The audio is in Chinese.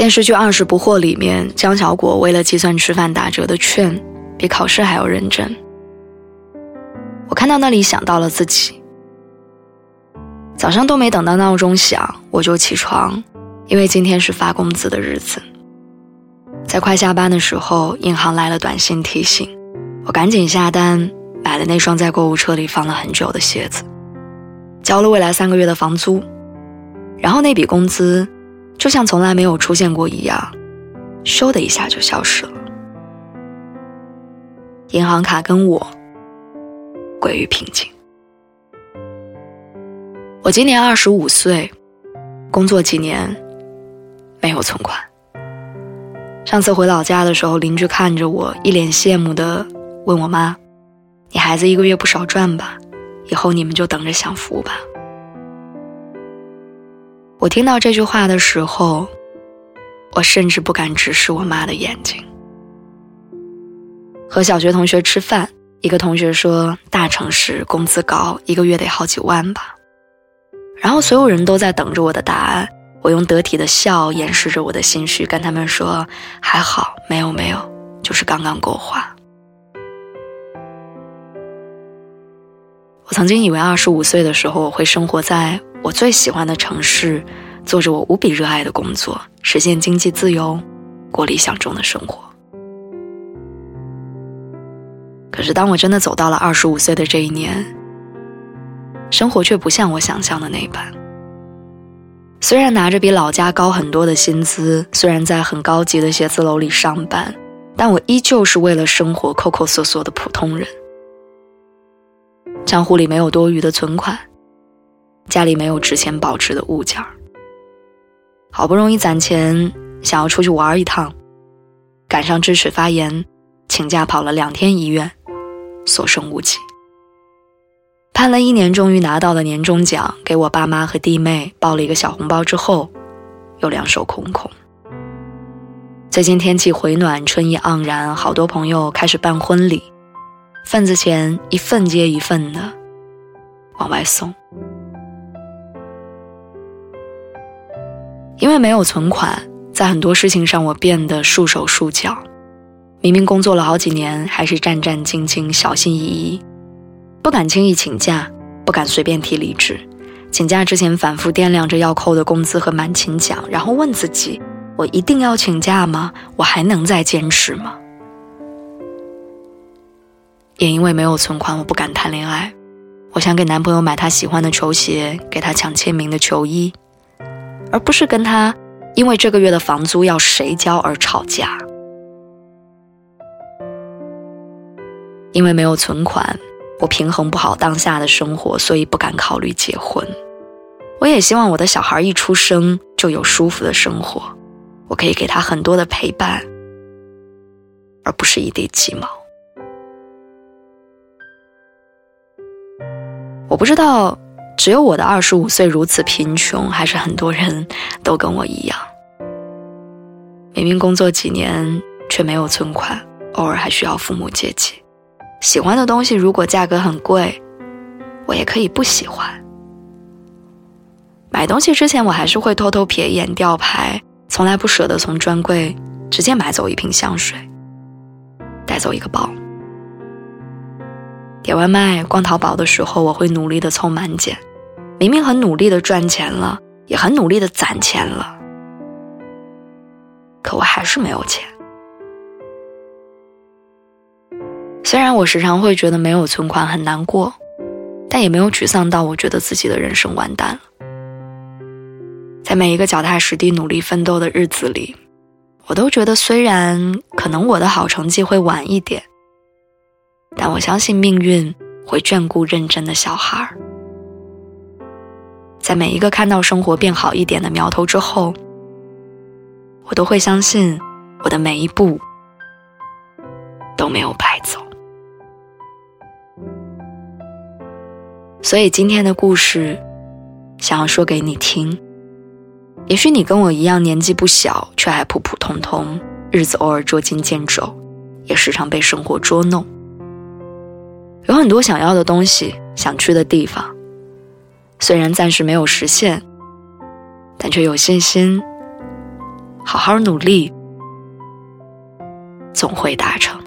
电视剧《二十不惑》里面，江小果为了计算吃饭打折的券，比考试还要认真。我看到那里，想到了自己。早上都没等到闹钟响，我就起床，因为今天是发工资的日子。在快下班的时候，银行来了短信提醒，我赶紧下单买了那双在购物车里放了很久的鞋子，交了未来三个月的房租，然后那笔工资。就像从来没有出现过一样，咻的一下就消失了。银行卡跟我归于平静。我今年二十五岁，工作几年，没有存款。上次回老家的时候，邻居看着我，一脸羡慕的问我妈：“你孩子一个月不少赚吧？以后你们就等着享福吧。”我听到这句话的时候，我甚至不敢直视我妈的眼睛。和小学同学吃饭，一个同学说大城市工资高，一个月得好几万吧。然后所有人都在等着我的答案，我用得体的笑掩饰着我的心虚，跟他们说还好，没有没有，就是刚刚够花。我曾经以为二十五岁的时候我会生活在。我最喜欢的城市，做着我无比热爱的工作，实现经济自由，过理想中的生活。可是，当我真的走到了二十五岁的这一年，生活却不像我想象的那般。虽然拿着比老家高很多的薪资，虽然在很高级的写字楼里上班，但我依旧是为了生活抠抠索索的普通人。账户里没有多余的存款。家里没有值钱保值的物件儿，好不容易攒钱想要出去玩一趟，赶上智齿发炎，请假跑了两天医院，所剩无几。盼了一年，终于拿到了年终奖，给我爸妈和弟妹包了一个小红包之后，又两手空空。最近天气回暖，春意盎然，好多朋友开始办婚礼，份子钱一份接一份的往外送。因为没有存款，在很多事情上我变得束手束脚。明明工作了好几年，还是战战兢兢、小心翼翼，不敢轻易请假，不敢随便提离职。请假之前反复掂量着要扣的工资和满勤奖，然后问自己：我一定要请假吗？我还能再坚持吗？也因为没有存款，我不敢谈恋爱。我想给男朋友买他喜欢的球鞋，给他抢签名的球衣。而不是跟他因为这个月的房租要谁交而吵架。因为没有存款，我平衡不好当下的生活，所以不敢考虑结婚。我也希望我的小孩一出生就有舒服的生活，我可以给他很多的陪伴，而不是一地鸡毛。我不知道。只有我的二十五岁如此贫穷，还是很多人都跟我一样？明明工作几年却没有存款，偶尔还需要父母接济。喜欢的东西如果价格很贵，我也可以不喜欢。买东西之前我还是会偷偷瞥一眼吊牌，从来不舍得从专柜直接买走一瓶香水，带走一个包。点外卖、逛淘宝的时候，我会努力的凑满减。明明很努力的赚钱了，也很努力的攒钱了，可我还是没有钱。虽然我时常会觉得没有存款很难过，但也没有沮丧到我觉得自己的人生完蛋了。在每一个脚踏实地、努力奋斗的日子里，我都觉得虽然可能我的好成绩会晚一点，但我相信命运会眷顾认真的小孩儿。在每一个看到生活变好一点的苗头之后，我都会相信我的每一步都没有白走。所以今天的故事，想要说给你听。也许你跟我一样年纪不小，却还普普通通，日子偶尔捉襟见肘，也时常被生活捉弄。有很多想要的东西，想去的地方，虽然暂时没有实现，但却有信心，好好努力，总会达成。